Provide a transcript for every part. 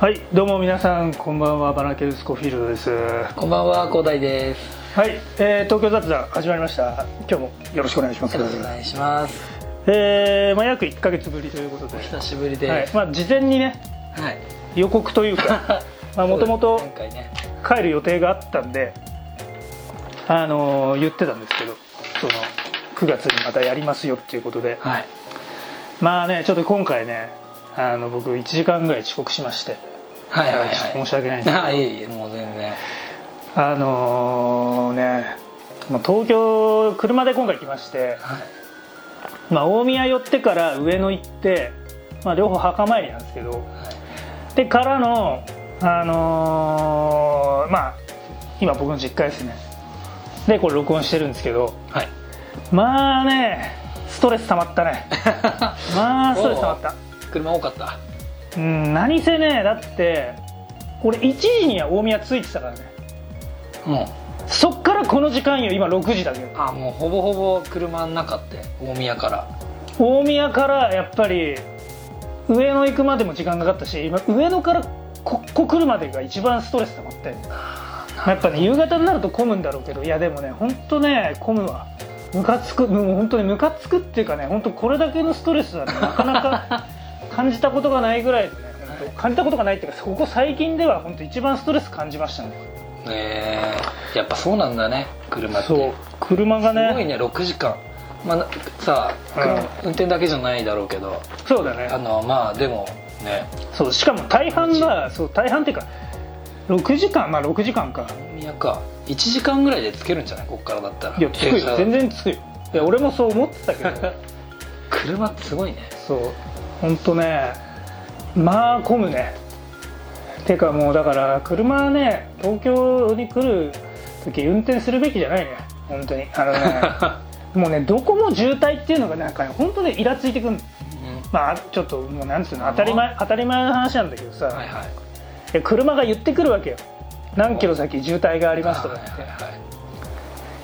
はいどうも皆さんこんばんはバナケルスコフィールドですこんばんは、広大です。はい、えー、東京雑談始まりました今日もよろしくお願いしますよろしくお願いします。えーまあ、約1か月ぶりということで、久しぶりで。はいまあ、事前にねはい。予告というかもともと前回ね。帰る予定があったんであのー言ってたんですけどその9月にまたやりますよっていうことではい。まあねちょっと今回ねあの僕1時間ぐらい遅刻しましてはいはいはい。申し訳ないんですけどあ、いえいえ、もう全然。あのねもう東京車で今回来まして、はい。まあ、大宮寄ってから上野行って、まあ、両方墓参りなんですけどでからのあのーまあ今僕の実家ですねでこれ録音してるんですけどはい。まあねストレス溜まったね まあストレス溜まった車多かった。うん何せねだって俺1時には大宮着いてたからね。もそっからこの時間よ今6時だけど。う、あ、もうほぼほぼ車の中って、大宮から。大宮からやっぱり上野行くまでも時間かかったし今上野からここ来るまでが一番ストレス溜まってやっぱね夕方になると混むんだろうけどいやでもね本当ね混むわ。ムカつくもう本当にムカつくっていうかね本当これだけのストレスはねなかなか感じたことがないぐらいでね感じたことがないっていうかここ最近では本当一番ストレス感じましたね。えー、やっぱそうなんだね、車って。そう車がね。すごいね、6時間。まあ、なさあ、車うん。運転だけじゃないだろうけど、そうだね。あの、まあ、でも、ね、そうしかも大半がそう大半っていうか6時間まあ6時間か。大宮か。1時間ぐらいで着けるんじゃない？こっからだったら。いやつくよ。全然つくよ。いや俺もそう思ってたけど。車ってすごいね。そう本当ねまあ混むね。てかもうだから車はね東京に来る時運転するべきじゃないね。本当に。あのね もうねどこも渋滞っていうのがなんかね本当ねイラついてくるの。まあちょっともうなんつうの当たり前当たり前の話なんだけどさ、はいはい。車が言ってくるわけよ。何キロ先渋滞がありますとかって、はいはいはい。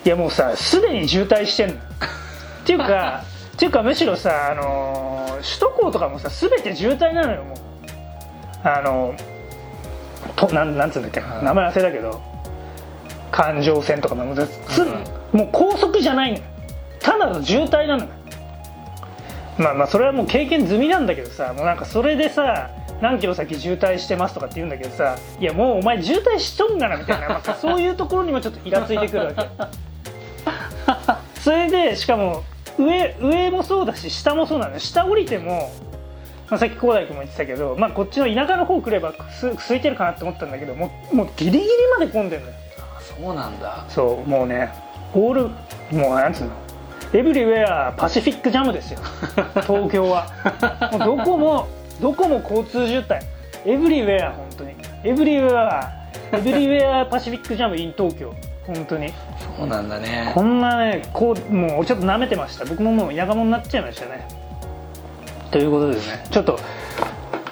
いやもうさすでに渋滞してんの。っていうか っていうかむしろさ、あのー首都高とかもさ全て渋滞なのよもう。あのとなんなんつうんだっけうん名前忘れたけど環状線とかもつもう高速じゃないのよ。ただの渋滞なのよ。まあまあそれはもう経験済みなんだけどさもうなんかそれでさ何キロ先渋滞してますとかって言うんだけどさいやもうお前渋滞しとんがなみたいな、まあ、そういうところにもちょっとイラついてくるわけ。それでしかも上上もそうだし下もそうなのよ。下降りても、まあ、さっき広大君も言ってたけど、まあ、こっちの田舎の方来ればす空いてるかなって思ったんだけどもうもうギリギリまで混んでるのよあそうなんだ。そうもうねオールもうなんつうの？エブリウェアパシフィックジャムですよ。東京は。もうどこもどこも交通渋滞。エブリウェア本当に。エブリウェアエブリウェアパシフィックジャム in 東京本当に。そうなんだね。こ。んなねこうもうちょっと舐めてました。僕ももうやがもになっちゃいましたね。ということでね。ちょっと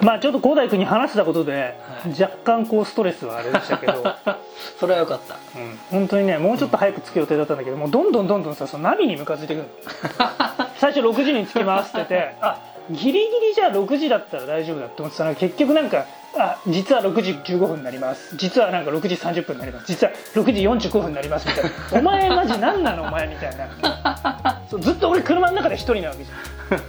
まあちょっと広大君に話したことで、はい。若干こうストレスはあれでしたけど。それはよかった。うん、本当にねもうちょっと早く着く予定だったんだけどもうどんどんどんどんさそのナビに向かっていてくるの。最初6時に着きますっててあギリギリじゃあ6時だったら大丈夫だって思ってたら結局なんかあ実は6時15分になります。実はなんか6時30分になります。実は6時45分になりますみたいな。お前マジ何なのお前みたいな。そうずっと俺車の中で一人なわけじ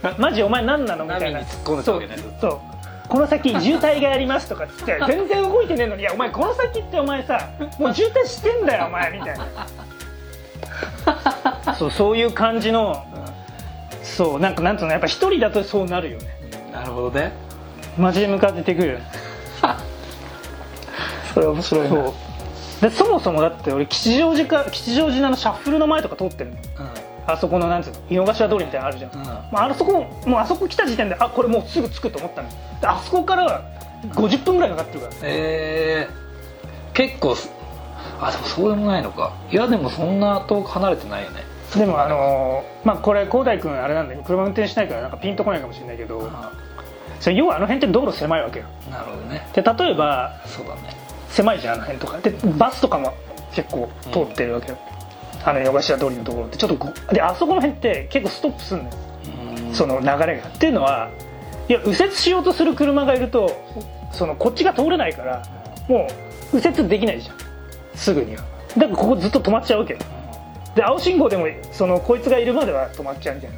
ゃん。マジお前何なのみたいな。ナビに突っ込んでたわけね。そうそう。この先渋滞がありますとかっつって 全然動いてねえのにいやお前この先ってお前さもう渋滞してんだよお前みたいな。そうそういう感じのそうなんかなんつうのやっぱ一人だとそうなるよねなるほどね。マジで向かってくる それ面白いな。そうでそもそもだって俺吉祥寺か吉祥寺のシャッフルの前とか通ってるのあそこのなんつうの井の頭通りみたいなのあるじゃん、うん。うん。まあ、あそこもうあそこ来た時点であこれもうすぐ着くと思ったのであそこからは50分ぐらいかかってるからえー、結構す、あ、でもそうでもないのか。いや、でもそんな遠く離れてないよね。でもあのーまあこれ広大君あれなんだけど車運転しないからなんかピンとこないかもしれないけどあそれ要はあの辺って道路狭いわけよ。なるほどね。で例えばそうだね。狭いじゃんあの辺とか。でバスとかも結構通ってるわけよ、あの井の頭通りのところってちょっとこであそこの辺って結構ストップするんだよ。うん。その流れが。っていうのはいや右折しようとする車がいるとそのこっちが通れないからもう右折できないじゃん。すぐには。だからここずっと止まっちゃうわけよで青信号でもそのこいつがいるまでは止まっちゃうみたい。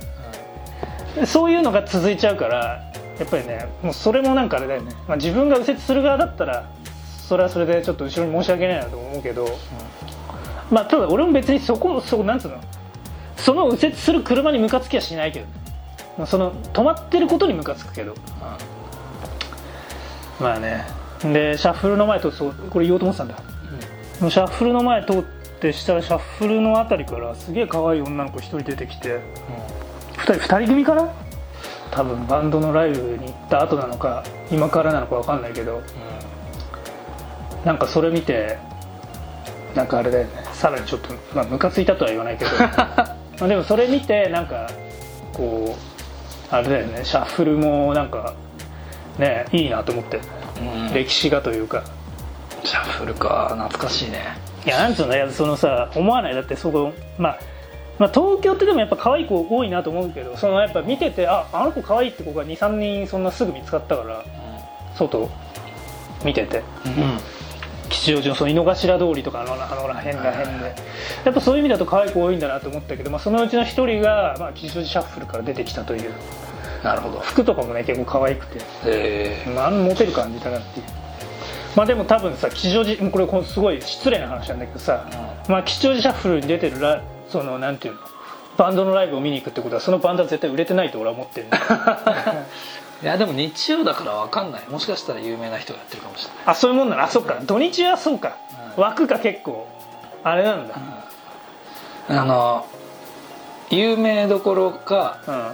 なそういうのが続いちゃうからやっぱりねもうそれもなんかあれだよね、まあ、自分が右折する側だったらそれはそれでちょっと後ろに申し訳ないなと思うけど、まあただ俺も別にそこそこなんつうの？その右折する車にムカつきはしないけどね、まあ、その止まってることにムカつくけど。まあね。でシャッフルの前通ってそうこれ言おうと思ってたんだ、シャッフルの前通ってしたらシャッフルのあたりからすげえ可愛い女の子一人出てきて2人二人組かな？多分バンドのライブに行った後なのか今からなのか分かんないけど。なんかそれ見てなんかあれだよね。さらにちょっとまあムカついたとは言わないけど。まあでもそれ見てなんかこうあれだよね。シャッフルもなんかねいいなと思って、うん。歴史がというか。シャッフルか。懐かしいねいやなんつうのいやそのさ思わない。だってそこまあまあ、東京ってでもやっぱ可愛い子多いなと思うけどそのやっぱ見ててああの子可愛いって子が23人そんなすぐ見つかったから外見てて。うん。吉祥寺のその井の頭通りとかあのあのら辺ら辺で。やっぱそういう意味だと可愛い子多いんだなと思ったけど、まあ、そのうちの一人が、まあ、吉祥寺シャッフルから出てきたという。なるほど。服とかもね結構可愛くて、えまあ、あのモテる感じだなっていうまあでも多分さ吉祥寺これすごい失礼な話なんだけどさ、まあ、吉祥寺シャッフルに出てるラそのなんていうのバンドのライブを見に行くってことはそのバンドは絶対売れてないと俺は思ってる いやでも日曜だから分かんない。もしかしたら有名な人がやってるかもしれない。あそういうもんなの？あそっか。土日はそうか、うん。枠が結構あれなんだ。あの有名どころかうん。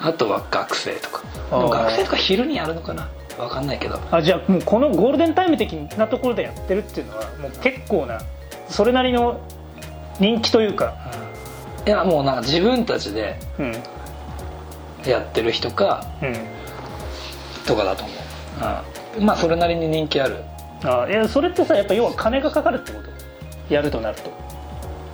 あとは学生とか。学生とか昼にやるのかな分かんないけど。あじゃあもうこのゴールデンタイム的なところでやってるっていうのはもう結構なそれなりの人気というか。いやもうなんか自分たちでうん。やってる人かうん。とかだと思う、うん、まあそれなりに人気ある。あいやそれってさやっぱ要は金がかかるってこと？やるとなると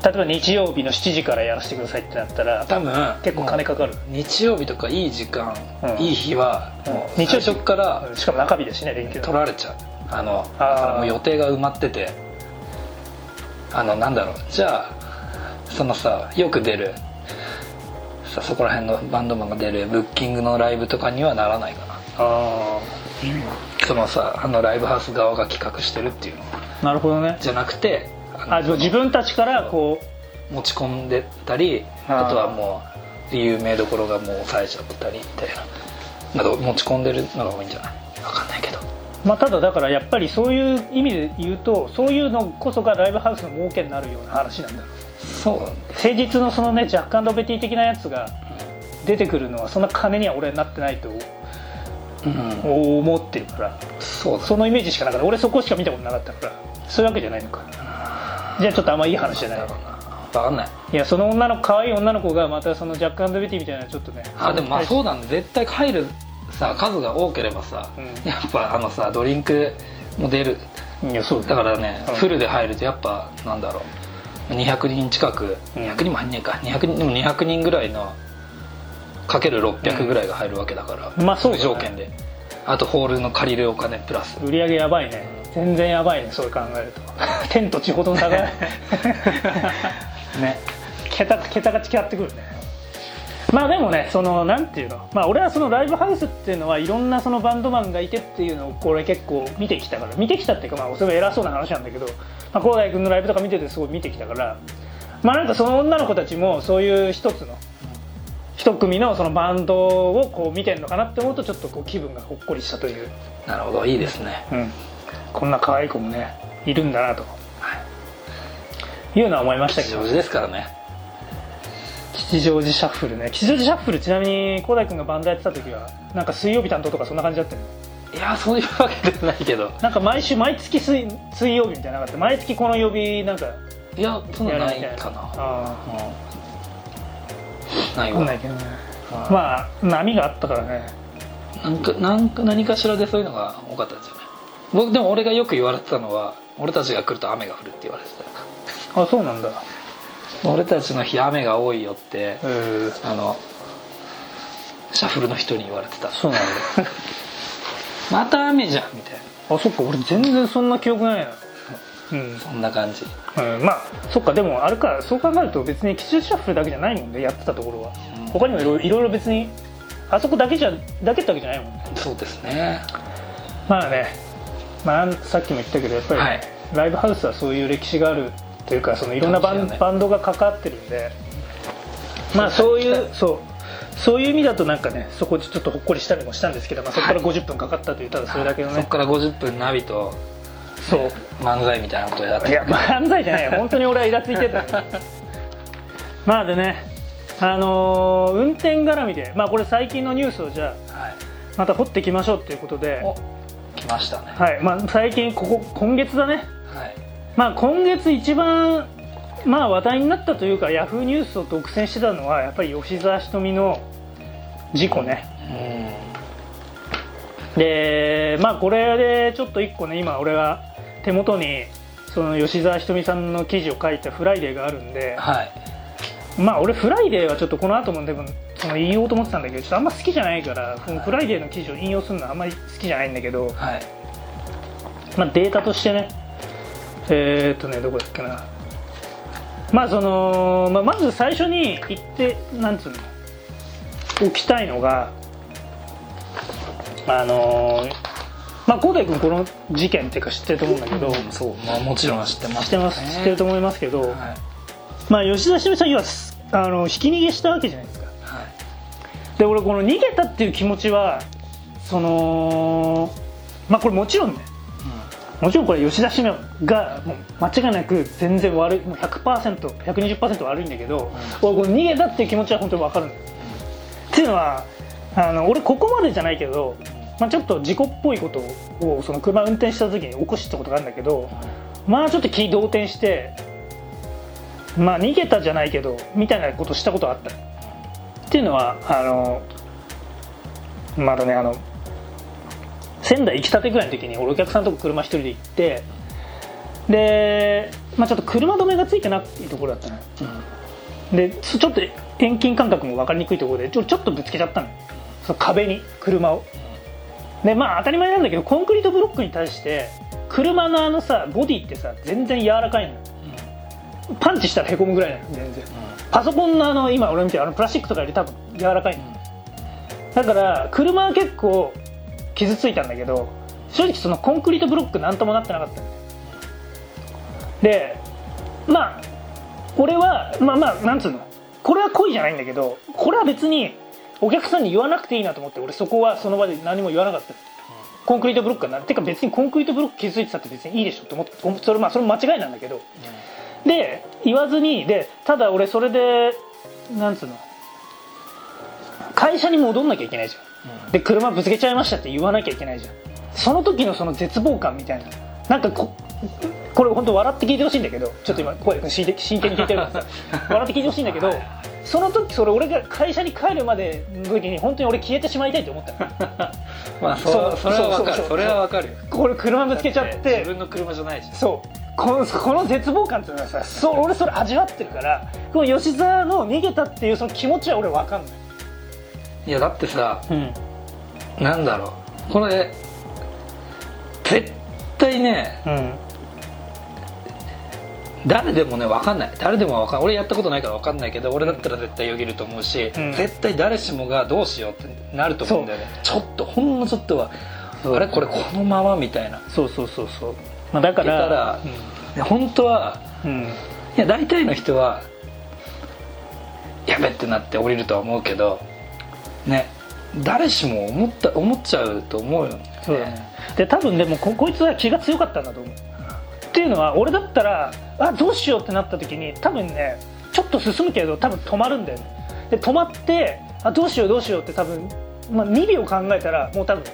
例えば日曜日の7時からやらせてくださいってなったら多分結構金かかる。日曜日とかいい時間、うん。いい日はもう日曜日最初からしかも中日だしね連休取られちゃう。あのだからもう予定が埋まっててあのなんだろう。じゃあそのさよく出るさそこら辺のバンドマンが出るブッキングのライブとかにはならないかな。あそのさあのライブハウス側が企画してるっていうの。あなるほどね。じゃなくてあ自分たちからこ持ち込んでたりあとはもう有名どころがもう抑えちゃってたりみたいな。なんか持ち込んでるのが多いんじゃない？分かんないけど。うまあただだからやっぱりそういう意味で言うとそういうのこそがライブハウスの儲けになるような話なんだそう誠実のそのねジャックベティ的なやつが出てくるのはそんな金には俺はなってないとうん。思ってるから。そうだ。そのイメージしかなかった。俺そこしか見たことなかったから。そういうわけじゃないのかじゃあちょっとあんまいい話じゃない。分かんない。いやその女の子可愛い女の子がまたそのジャックアンドベティみたいなちょっとねあでもまあそうなんだ絶対入るさ数が多ければさ、うん。やっぱあのさドリンクも出る。いやそうだからね、うん。フルで入るとやっぱなんだろう。200人近くうん。200人も入んねえか。200人でも200人ぐらいのかける600ぐらいが入るわけだから、まあそうだね。条件で。あとホールの借りるお金プラス。売り上げやばいね全然やばいね。そう考えると。天と地ほどの差が ね。桁桁が違ってくるね。まあでもねそのなんていうの？まあ俺はそのライブハウスっていうのはいろんなそのバンドマンがいてっていうのをこれ結構見てきたから。見てきたっていうかまあそれは偉そうな話なんだけどまあ広大君のライブとか見ててすごい見てきたから。まあなんかその女の子たちもそういう一つの一組のそのバンドをこう見てるのかなって思うとちょっとこう気分がほっこりしたという。なるほど。いいですね。うん、こんな可愛い子もねいるんだなと、いうのは思いましたけど。吉祥寺ですからね。吉祥寺シャッフルね。吉祥寺シャッフルちなみに広大君がバンドやってた時はなんか水曜日担当とかそんな感じだったよ。ねいやそういうわけではないけど。なんか毎週毎月水水曜日みたいなのなかった毎月この曜日なんかいやそんなないかな。あうん。ないあ分かんなわいけどね。あまあ波があったからね。なんかなんか何かしらでそういうのが多かったんですよ。ね僕でも俺がよく言われてたのは俺たちが来ると雨が降るって言われてあそうなんだ。た俺たちの日雨が多いよってうんあのシャッフルの人に言われてた。そうなんだ。また雨じゃんみたいな。あそっか俺全然そんな記憶ないなうん、そんな感じ。うん、まあそっかでもあれかそう考えると別に基中シャッフルだけじゃないもんねやってたところは、うん。他にもいろいろいろいろ別にあそこだけじゃだけってわけじゃないもんね。そうですね。まあね、まあ、さっきも言ったけどやっぱり、はい。ライブハウスはそういう歴史があるというかそのいろんなバン,、バンドが関わってるんでまあそういうそうそういう意味だとなんかねそこでちょっとほっこりしたりもしたんですけど、まあ、そこから50分かかったというただそれだけのね、そこから50分ナビとそう。漫才みたいなことやって。いや漫才じゃないよ。本当に俺はイラついてた まあでねあのー運転絡みでまあこれ最近のニュースをじゃあはい。また掘っていきましょうということでお来ましたね。はい。まあ最近ここ今月だね。はい。まあ今月一番まあ話題になったというかヤフーニュースを独占してたのはやっぱり吉澤ひとみの事故ね。でまあこれでちょっと一個ね今俺が手元にその吉澤ひとみさんの記事を書いた「フライデー」があるんではいまあ俺フライデーはちょっとこの後もでもその言おうと思ってたんだけどちょっとあんま好きじゃないからフライデーの記事を引用するのはあんまり好きじゃないんだけど、はい。まあ、データとしてね。えーっとねどこだっけな。まあその、まあ、まず最初に言ってなんつうの。置きたいのがあのーまあ浩大君この事件っていうか知ってると思うんだけど、うんそう。まあもちろん知ってます。知ってます。知ってると思いますけど、はいまあ吉田ひとみさん要はあのひき逃げしたわけじゃないですか。はい。で俺この逃げたっていう気持ちはそのまあこれもちろんねもちろんこれ吉田ひとみがもう間違いなく全然悪いもう 100%120% 悪いんだけど、俺この逃げたっていう気持ちは本当に分かるんだよっていうのはあの俺ここまでじゃないけど、まあ、ちょっと事故っぽいことをその車運転した時に起こしたことがあるんだけどまあちょっと気動転してまあ逃げたじゃないけどみたいなことしたことあった。っていうのはあのまだねあの仙台行きたてぐらいの時に俺お客さんとこ車一人で行ってで、まあ、ちょっと車止めがついてないところだったのよ。でちょっと遠近感覚も分かりにくいところでちょちょっとぶつけちゃったのその壁に車を。でまあ当たり前なんだけどコンクリートブロックに対して車のあのさボディってさ全然柔らかいのよ。パンチしたらへこむぐらいなの全然パソコンのあの今俺見てるあのプラスチックとかより多分柔らかいの。だから車は結構傷ついたんだけど正直そのコンクリートブロックなんともなってなかったんでまあ俺はまあまあなんつうの？これは故意じゃないんだけどこれは別にお客さんに言わなくていいなと思って俺そこはその場で何も言わなかったコンクリートブロックがなてか別にコンクリートブロック傷ついてたって別にいいでしょって思ってそれまあそれも間違いなんだけどで言わずにでただ俺それでなんつうの会社に戻んなきゃいけないじゃん。で車ぶつけちゃいましたって言わなきゃいけないじゃん。その時のその絶望感みたいな。なんかここれ本当笑って聞いてほしいんだけどちょっと今声真剣真剣に聞いてるから。さ 笑って聞いてほしいんだけどその時それ俺が会社に帰るまでの時に本当に俺消えてしまいたいと思ったの。まあそそそれはわかる。それはわかる。よこれ車ぶつけちゃっ自て分の車じゃないし。そうこのこの絶望感っていうのはさそう俺それ味わってるからこの吉沢の逃げたっていうその気持ちは俺分かんない。いやだってさうん。なんだろう。これ絶対ねうん。誰でもね分かんない。誰でも分かんない。俺やったことないから分かんないけど俺だったら絶対よぎると思うし、うん。絶対誰しもがどうしようってなると思うんだよね。ちょっとほんのちょっとはあれ？これこのまま？みたいな。そうそうそうそう、まあ、だから本当はうん、うん。いや大体の人はやべってなって降りるとは思うけどね誰しも思った思っちゃうと思うよね。そうだね。で多分でもここいつは気が強かったんだと思う。っていうのは俺だったらあどうしようってなった時に多分ねちょっと進むけど多分止まるんだよね。で止まってあどうしようどうしようって多分、まあ、2秒考えたらもう多分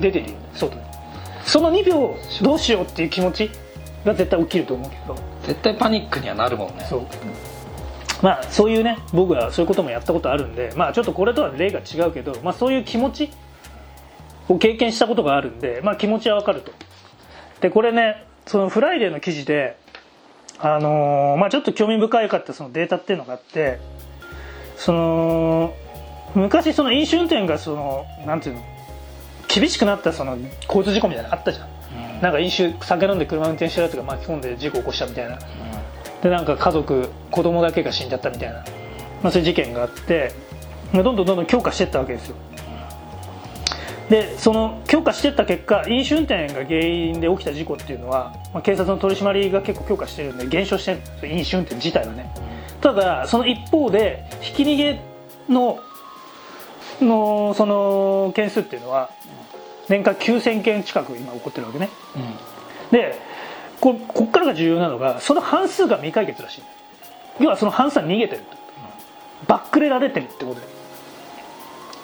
出てるよね。外にその2秒どうしようっていう気持ちが絶対起きると思うけど。絶対パニックにはなるもんね。そう。まあそういうね僕はそういうこともやったことあるんでまあちょっとこれとは例が違うけど、まあ、そういう気持ちを経験したことがあるんで、まあ、気持ちはわかると。でこれねそのフライデーの記事であのーまあちょっと興味深いかったそのデータっていうのがあってその昔その飲酒運転がそのなんていうの厳しくなったその交通事故みたいなのあったじゃん、なんか飲酒酒飲んで車運転してるやつが巻き込んで事故起こしたみたいな。でなんか家族子供だけが死んじゃったみたいな、まあ、そういう事件があってまあどんどんどんどん強化していったわけですよ。でその強化していった結果飲酒運転が原因で起きた事故っていうのは、まあ、警察の取り締まりが結構強化してるんで減少してる飲酒運転自体はね。ただその一方でひき逃げののその件数っていうのは年間9000件近く今起こってるわけね。でここっからが重要なのがその半数が未解決らしい。要はその半数は逃げてると。バックレられてるってことだよ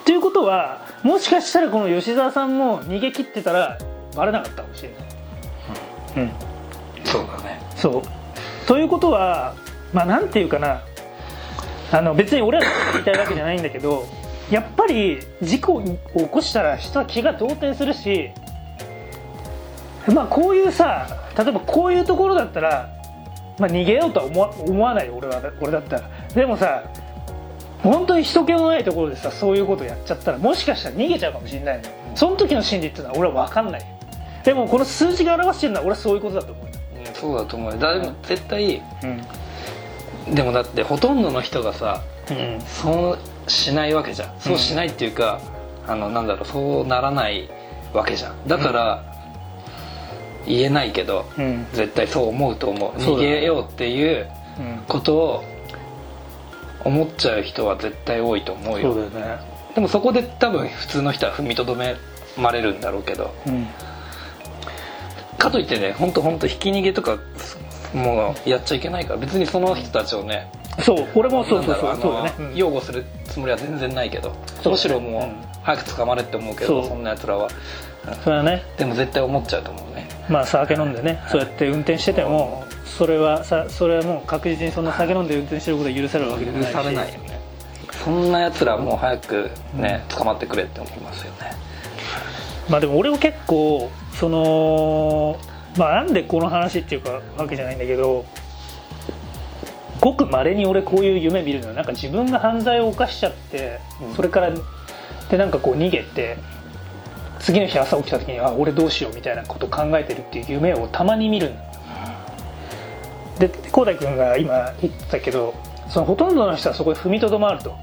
ということはもしかしたらこの吉沢さんも逃げ切ってたらバレなかったかもしれない、うん、そうだね。そう。ということはまあなんていうかな。あの別に俺らが言いたいわけじゃないんだけどやっぱり事故を起こしたら人は気が動転するしまあこういうさ例えばこういうところだったら、まあ、逃げようとは思わ思わないよ俺は俺だったら。でもさ本当に人気のないところでさそういうことやっちゃったらもしかしたら逃げちゃうかもしれないのその時の心理っていうのは俺は分かんない。でもこの数字が表してるのは俺はそういうことだと思うよ。うんそうだと思うよ。だでも絶対うん。でもだってほとんどの人がさうん。そうしないわけじゃん。そうしないっていうか、あのなんだろうそうならないわけじゃん。だから、言えないけどうん。絶対そう思うと思う。逃げようっていううん。ことを思っちゃう人は絶対多いと思うそよね。でもそこで多分普通の人は踏みとどめまれるんだろうけど。うん。かといってね本当本当ひき逃げとかもうやっちゃいけないから別にその人たちをねそう俺もそうそうそうそうだね。うん。擁護するつもりは全然ないけど、むしろもう、うん。早く捕まれって思うけどそんなやつらは。それはね。でも絶対思っちゃうと思うね。まあ酒飲んでねそうやって運転しててもそれはさそれはもう確実にそんな酒飲んで運転してることが許されるわけでもないし。許されないよね。そんなやつらもう早くね捕まってくれって思いますよね。まあでも俺も結構そのまあなんでこの話っていうかわけじゃないんだけどごくまれに俺こういう夢見るのはなんか自分が犯罪を犯しちゃって、うん。それからでなんかこう逃げて次の日朝起きた時にあ俺どうしようみたいなことを考えてるっていう夢をたまに見るの。で浩大君が今言ってたけどそのほとんどの人はそこで踏みとどまると。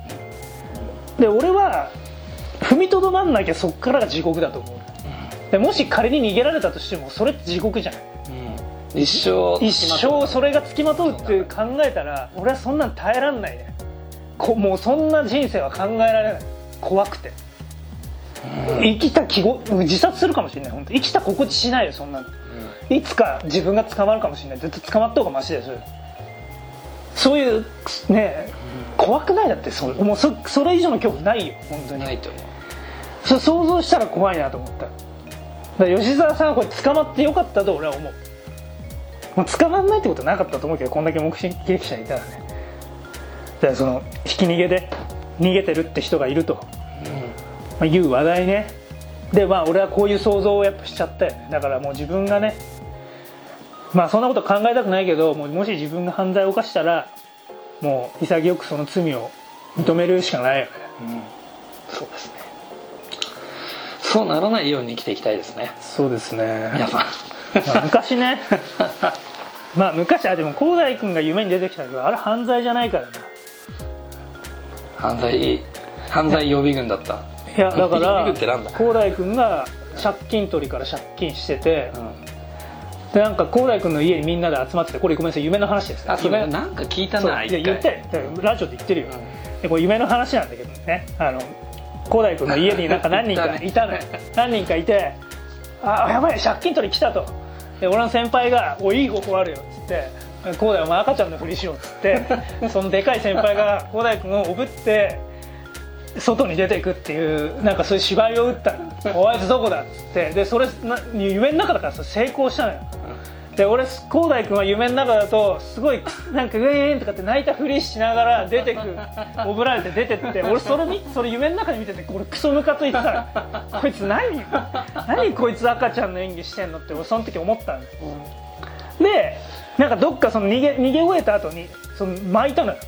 で俺は踏みとどまんなきゃそっからが地獄だと思うでもし仮に逃げられたとしてもそれって地獄じゃん。一生一生それがつきまとうって考えたら俺はそんなん耐えらんないね。こもうそんな人生は考えられない。怖くて。生きた気ご自殺するかもしれない本当。生きた心地しないよそんなの。いつか自分が捕まるかもしれない。絶対捕まった方がマシだよそういうね怖くないだってそもうそそれ以上の恐怖ないよ本当に。ないと思う。それ想像したら怖いなと思った吉沢さんはこれ捕まってよかったと俺は思う。もう捕まんないってことはなかったと思うけどこんだけ目撃者いたらね。だからそのひき逃げで逃げてるって人がいると、まあ、いう話題ね。でまあ俺はこういう想像をやっぱしちゃったよね。だからもう自分がねまあそんなこと考えたくないけどもうもし自分が犯罪を犯したらもう潔くその罪を認めるしかないよねそうですねそうならないように生きていきたいですね。そうですね。皆さん。まあ昔ね。まあ昔あでも広大君が夢に出てきたけどあれ犯罪じゃないからな犯罪犯罪予備軍だった。いやだから 広大君が借金取りから借金しててうん。でなんか広大君の家にみんなで集まっててこれごめんなさい夢の話ですあそれ夢なんか聞いたないや言ってラジオで言ってるよ、でこれ夢の話なんだけどね。あの広大君の家になんか何人かいたのよ。何人かいて「あやばい借金取り来た」と。で俺の先輩が「おいい方法あるよ」っつって「広大お前赤ちゃんのふりしよう」っつって そのでかい先輩が広大君をおぶって外に出ていくっていうなんかそういう芝居を打ったの「おあいつどこだ」っつって。でそれな夢の中だからさ成功したのよで俺広大君は夢の中だとすごいなんかウェーンとかって泣いたふりしながら出てくおぶられて出てって俺それにそれ夢の中で見てて俺クソムカついてたの。こいつ何何こいつ赤ちゃんの演技してんのって俺その時思ったんだよでなんかどっかその逃げ逃げ終えた後にその巻いたのよ、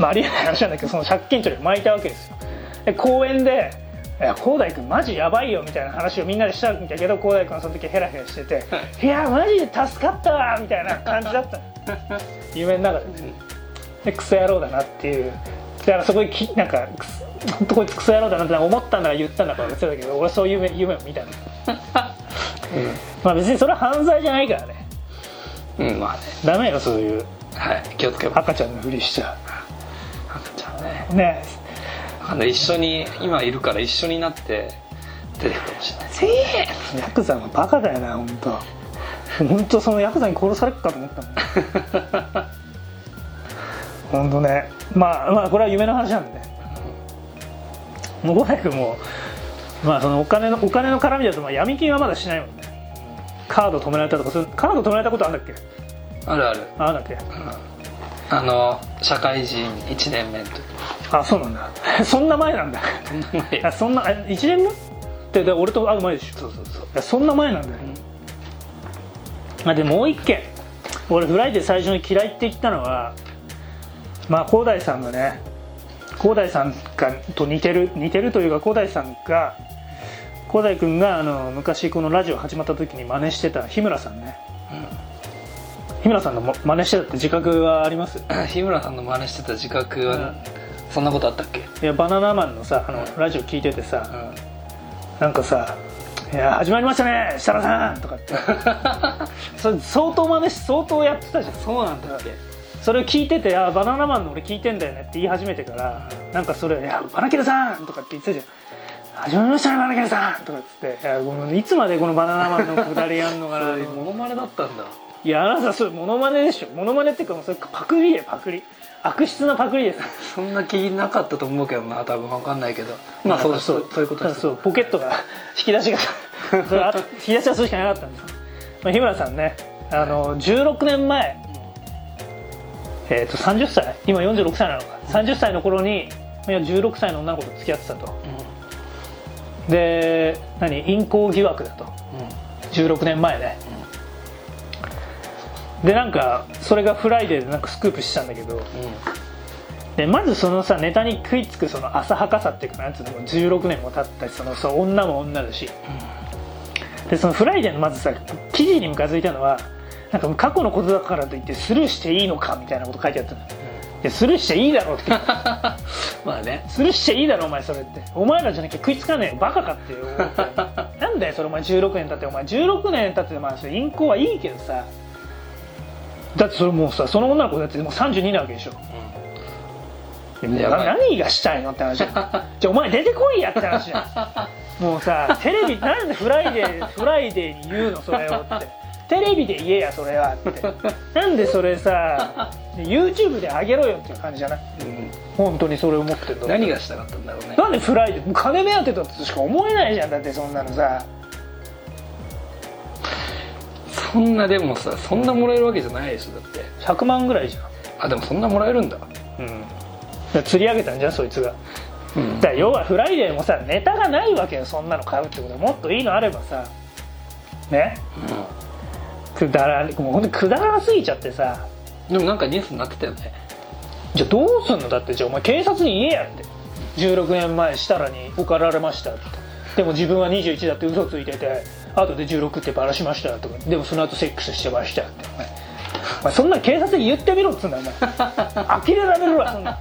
まあ、ありえない話なんだけどその借金取りを巻いたわけですよ。で公園でいや広大君マジやばいよ」みたいな話をみんなでしたんだけど広大君はその時ヘラヘラしてて「い。やマジで助かったわ」みたいな感じだった。の 夢の中でね。でクソ野郎だなっていう。だからそこにきなんか本当こいつクソ野郎だなって思ったんだか言ったんだか忘れたけど俺はそういう夢夢を見たの。まあ別にそれは犯罪じゃないからね。うん、うん、まあね。ダメよそういう。はい。気をつけます赤ちゃんのふりしちゃ。赤ちゃんね。ねあの一緒に今いるから一緒になって出てくるかもしれないせえヤクザのバカだよな本当本当そのヤクザに殺されるかと思ったもん。本当ね。まあまあこれは夢の話なんでね。もう五代君もまあそのお金のお金の絡みだとまあ闇金はまだしないもんね。カード止められたとかカード止められたことあるんだっけ？あるある。ああんだっけ？あの社会人1年目の時。あそうなんだ。そんな前なんだ。そんな前。あそんな1年目？ってで俺と会う前でしょ。そうそうそう。そんな前なんだよ、あでももう一件。俺フライデー最初に嫌いって言ったのはまあ広大さんがね広大さんがと似てる似てるというか広大さんが広大君があの昔このラジオ始まった時に真似してた日村さんね、日村さんのも真似してたって自覚はあります？うん日村さんの真似してた自覚は、うん。そんなことあったっけ？いやバナナマンのさあのラジオ聞いててさ、うん。なんかさ「いや始まりましたね設楽さん」とかって。それ相当真似し相当やってたじゃん。そうなんだっけ？それを聞いてて「あバナナマンの俺聞いてんだよね」って言い始めてからなんかそれ「いやバナケルさん」とかって言ってたじゃん「始まりましたねバナケルさん」とかっつって「いやごめんいつまでこのバナナマンのくだりやんのかな」モノマネだったんだいやあなたそれモノマネでしょ。モノマネっていうかもうそれパクリでパクリ。悪質なパクリです。そんな気なかったと思うけどな多分わかんないけど。まあそうそうそういうことです。そうポケットが引き出しが それあ引き出しはそれしかなかったんです、まあ、日村さんねあの16年前。えー、と30歳。今46歳なのか。30歳の頃にいや16歳の女の子と付き合ってたと。で何？淫行疑惑だと。16年前ね、でなんかそれがフライデーでなんかスクープしたんだけどでまずそのさネタに食いつくその浅はかさっていうかなんつうのも16年も経ったしそのそう女も女だし、でそのフライデーのまずさ記事にムカついたのはなんか過去のことだからといってスルーしていいのかみたいなこと書いてあったの。いやスルーしちゃいいだろって。まあね。スルーしちゃいいだろお前それって。お前らじゃなきゃ食いつかねえよバカかっていう。なんだよそれお前16年経って。お前16年経ってまあそれ淫行はいいけどさだってそれもうさその女の子だってもう32なわけでしょ。いややばい。何がしたいのって話 じゃあお前出てこいやって話じゃん。もうさテレビなんでフライデーフライデーに言うのそれをって。テレビで言えやそれはって。なんでそれさ YouTube で上げろよっていう感じじゃない？本当にそれ思ってるの。何がしたかったんだろうね。なんでフライデー金目当てだとしか思えないじゃん。だってそんなのさそんなでもさそんなもらえるわけじゃないでしょだって。100万ぐらいじあでもそんなもらえるんだ。ゃんうん。だ釣り上げたんじゃんそいつが。うん。だ要はフライデーもさネタがないわけよそんなの買うってこと。はもっといいのあればさ。ね？くだらもうほんとくだらなすぎちゃってさ。でもなんかニュースになってたよね。じゃあどうすんの？だってじゃあお前警察に言えやって。16年前設楽に怒られましたって。でも自分は21だって嘘ついてて後で16ってバラしましたとかでもその後セックスしてましたって。お前お前そんな警察に言ってみろっつうんだよお前。呆れられるわ。そんな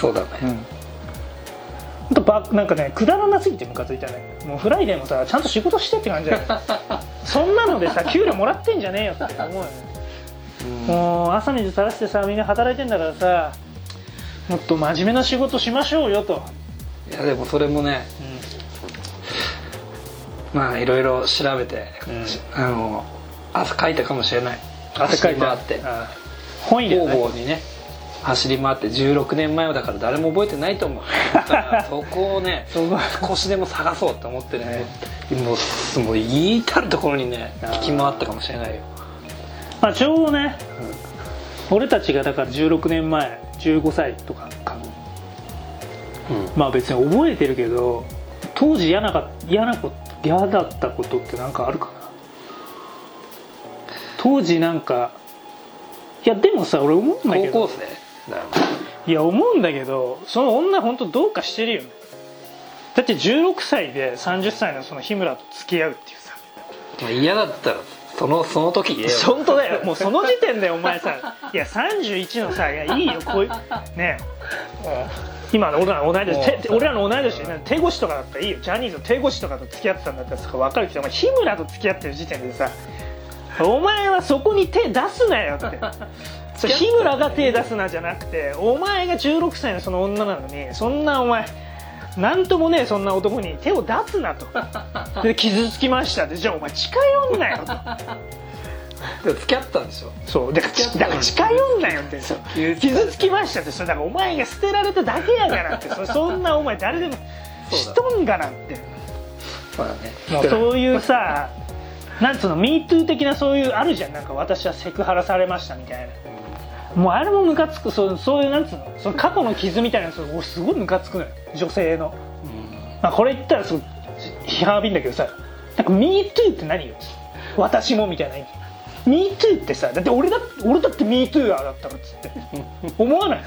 そうだね。ほん。とばなんかねくだらなすぎてムカついたね。もうフライデーもさちゃんと仕事してって感じだよ。そんなのでさ給料もらってんじゃねえよって思うよね。もう汗水垂らしてさみんな働いてんだからさもっと真面目な仕事しましょうよと、いやでもそれもねまあいろいろ調べて、うん。あの汗かいたかもしれない。汗かいて走り回って。本意だよ方ね々にね走り回って16年前だから誰も覚えてないと思う。だからそこをね少しでも探そうと思ってねもうもう言い至るところにね聞き回ったかもしれないよ。まあちょうどね、俺たちがだから16年前15歳とかかうん。まあ別に覚えてるけど当時嫌なか嫌なこと嫌だったことって何かあるかな？当時なんかいやでもさ俺思うんだけど。高校生？だよねいや思うんだけどその女本当どうかしてるよね。だって16歳で30歳のその日村と付き合うっていうさ。まあ嫌だったらそのその時本当だよ。もうその時点で お前さいや31のさいやいいよこういうね今の俺らの同い年て俺らの同い年で手越しとかだったらいいよ。ジャニーズの手越しとかと付き合ってたんだったらさ分かるけどお前日村と付き合ってる時点でさお前はそこに手出すなよって。日村が手出すなじゃなくてお前が16歳のその女なのにそんなお前なんともねそんな男に手を出すなと。で 傷つきましたって。じゃあお前近寄んなよとでも付き合ったんでしょ？そう。だからちだから近寄んなよって。そう。傷つきましたって。それだからお前が捨てられただけやからって。そそんなお前誰でもしとんがなって。まあね。もうそういうさなんつうの MeToo 的なそういうあるじゃん。なんか私はセクハラされましたみたいな。もうあれもムカつく。そうそういうなんつうの？その過去の傷みたいな。やつ俺すごいムカつくのよ。女性の、まあ、これ言ったらすごい批判浴びんだけどさ。なんか MeToo って何よ？私もみたいな。意味 MeToo ってさだって俺だ俺だって MeToo だったらっつって。思わない？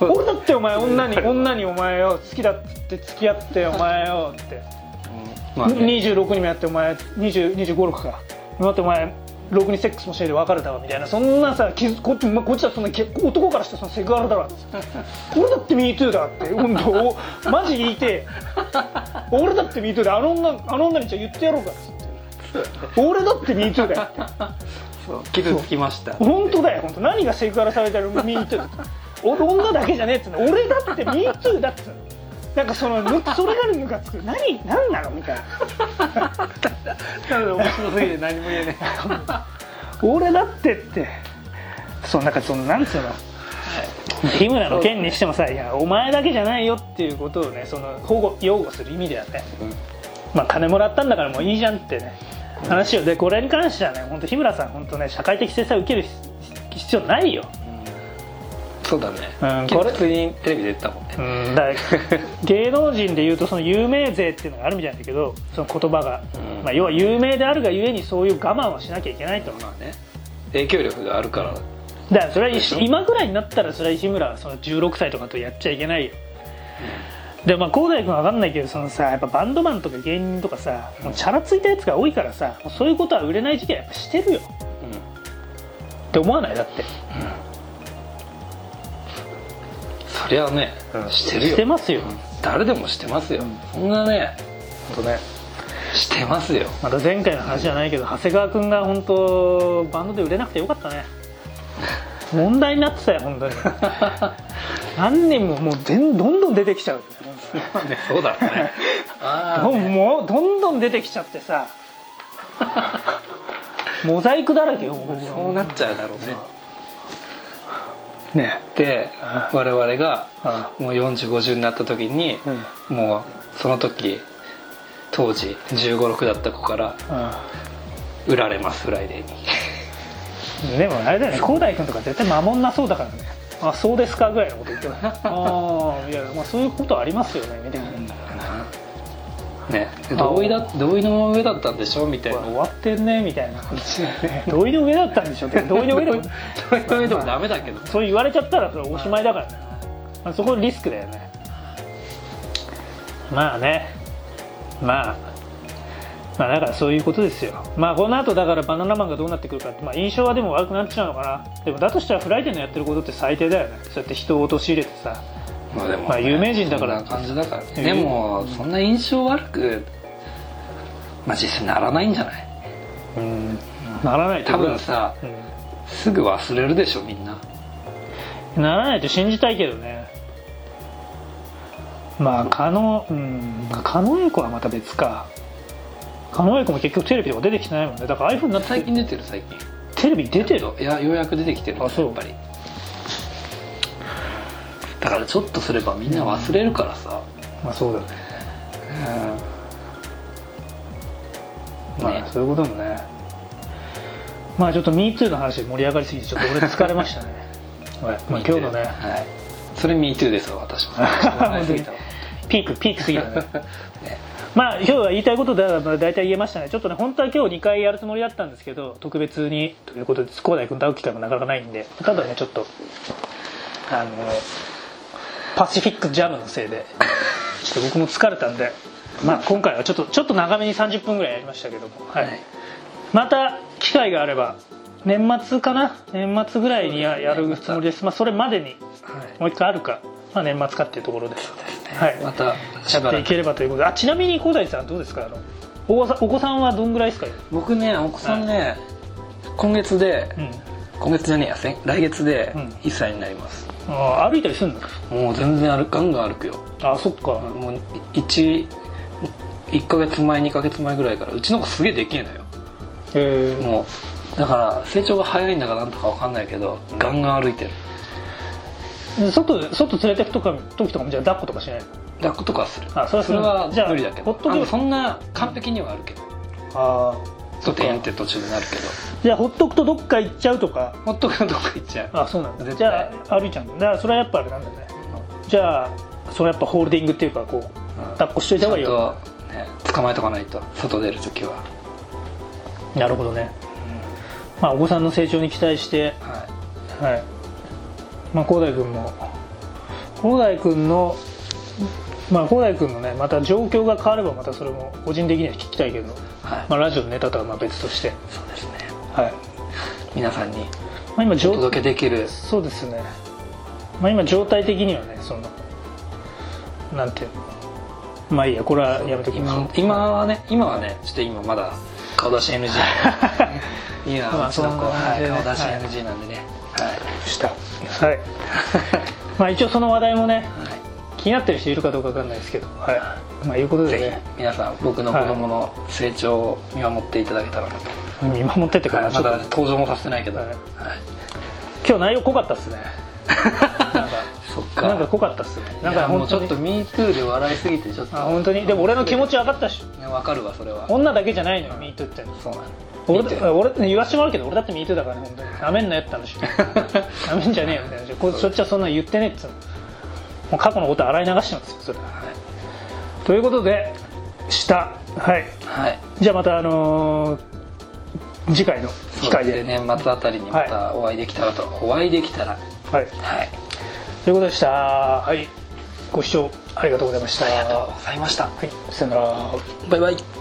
俺だってお前女に女にお前よ好きだって付き合ってお前よって。まあね。26にもやってお前2 5 6か。だってお前ろくにセックスもしないで別れたわ。みたいな。そんなさ傷こっち,、まあ、こっちはそんなけ男からしてそのセクハラだろ。俺だって MeToo だって。本当おマジ言いてえ。俺だって MeToo だあの女あの女にじゃあ言ってやろうか。っつって俺だって MeToo だよってそう。傷つきました。本当だよ本当。何がセクハラされてる？MeToo だって俺女だけじゃねえっつうの。俺だって MeToo だっつうの。なんかそのむそれがムカつく。何何なの？みたいな。面白すぎて何も言えね俺だってって。そうなんかそのなんつうの？日村の件にしてもさいやお前だけじゃないよっていうことをねその保護擁護する意味ではね、まあ金もらったんだからもういいじゃんってね話をでこれに関してはね本当日村さん本当ね社会的制裁を受ける必要ないよ。そうだね。うんこれ普通にテレビ出てたもんね。うん芸能人でいうとその有名税っていうのがあるみたいだけどその言葉が、うん。まあ、要は有名であるがゆえにそういう我慢をしなきゃいけないとまあね。影響力があるから。だからそれは今ぐらいになったらそれは石村はその16歳とかとやっちゃいけないよ、でまあ広大君は分かんないけどそのさやっぱバンドマンとか芸人とかさもうチャラついたやつが多いからさもうそういうことは売れない時期はやっぱしてるよ。って思わない？だって。そりゃねしてるよ。してますよ、誰でもしてますよ。そんなね本当ね。してますよ。また前回の話じゃないけど長谷川君が本当バンドで売れなくてよかったね。問題になってたよ本当に 何人ももう全どんどん出てきちゃう。そうだね。あもうもうどんどん出てきちゃってさ。モザイクだらけよ僕そうなっちゃうだろうね。ね。で我々があもう4050になった時にうん。もうその時当時1 5 6だった子から売られますフライデーに。でもあれだよね広大君とか絶対守んなそうだからねあそうですかぐらいのこと言ってる ああいやまあそういうことありますよねみたいな。ね。で同意だ同意の上だったんでしょみたいな。終わってんねみたいな同意の上だったんでしょって。同意の上でも 同意の上でもダメだけど。そう言われちゃったらそれおしまいだからね、まあ、そこリスクだよね。まあね。まあまあだからそういうことですよ。まあこの後だからバナナマンがどうなってくるかって、まあ、印象はでも悪くなっちゃうのかな。でもだとしたらフライデーのやってることって最低だよね。そうやって人を陥れてさ。まあでも、まあ有名人だから。そんな感じだからね。うんでもそんな印象悪くまあ実際ならないんじゃない？うん。ならないと多分さうすぐ忘れるでしょみんな。んならないと信じたいけどね。まあ狩野うん。まあ狩野英孝はまた別か狩野英孝も結局テレビとか出てきてないもんね。だからああいうふうになって最近出てる最近。テレビ出てる？いやようやく出てきてる。あそう。やっぱり。だからちょっとすればみんな忘れるからさ、まあそうだね。まあね。そういうこともね。まあちょっと MeToo の話で盛り上がりすぎてちょっと俺疲れましたね。はい、まあ、今日のね。はい。それ MeToo ですわ私も。ピークピークすぎたねまあ今日は言いたいことではまあ大体言えましたね。ちょっとね本当は今日2回やるつもりだったんですけど特別にということで広大君と会う機会もなかなかないんでただねちょっとあのパシフィックジャムのせいでちょっと僕も疲れたんで、まあ、今回はちょっとちょっと長めに30分ぐらいやりましたけども、はい。はいまた機会があれば年末かな？年末ぐらいにややるつもりです、まあ、それまでにはい。もう一回あるか、まあ、年末かっていうところではい。またやっていければということで。あちなみに小田井さんどうですか？あのお子さんお子さんはどんぐらいですか？僕ねお子さんね、今月で、うん。今月じゃねえや先来月でうん。1歳になります、あー歩いたりするの？もう全然歩ガンガン歩くよ。あそっか、もう1 1ヶ月前2ヶ月前ぐらいからうちの子すげえできえのよ。えー。もうだから成長が早いんだかなんとかわかんないけどガンガン歩いてる。で外で外連れてくとか時とかもじゃあ抱っことかしないの？抱っことかはする。あそれはする。はじゃあ無理だけど。ほっとそんな完璧にはあるけど。あ外にって途中でなるけど。じゃあほっとくとどっか行っちゃうとか？ほっとくとどっか行っちゃう。あそうなんだ。絶じゃ対あ歩いちゃうんだだからそれはやっぱあれなんだね。じゃあそれやっぱホールディングっていうかこう抱っこしといた方がいいよ。ちゃんと、ね、捕まえとかないと外出る時は。なるほどね、まあ、お子さんの成長に期待して。ははいまあ広大君も広大君のまあ広大君のねまた状況が変わればまたそれも個人的には聞きたいけど、い、はいまあ、ラジオのネタとはまあ別として。そうですね。はい、皆さんにまあ、今お状届けできるそうですね。まあ今状態的にはねそのなんていうの。まあいいやこれはやめときま今今はね今はねちょっと今まだ顔出し NG 今まあうちの子、はい、顔出しはい。NG なんでね。はいした。はい。まあ一応その話題もねはい気になってる人いるかどうかわかんないですけどはい。まあいうことでぜねひ皆さん僕の子供の成長を見守っていただけたらなと、見守ってってからはい、まだ登場もさせてないけど、ははいい。今日内容濃かったっすね か。なんか濃かったっすねなんかもうちょっと MeToo で笑いすぎてちょっと。あ本当に。でも俺の気持ち分かったしねわかるわそれは。女だけじゃないのよ MeToo ってそうなの俺俺言わしてもらうけど俺だって MeToo だからね本当に。なめんなよって話。なめんじゃねえよみたいなこそっちはそんなの言ってねえっつうの。もう過去のこと洗い流してますよそれ。はということでしたはい。はい。じゃあまたあのー次回の機会で。で年末あたりにまたお会いできたらと、お会いできたらはいはいということでした。はい。ご視聴ありがとうございました。ありがとうございました。はい。さよなら。バイバイ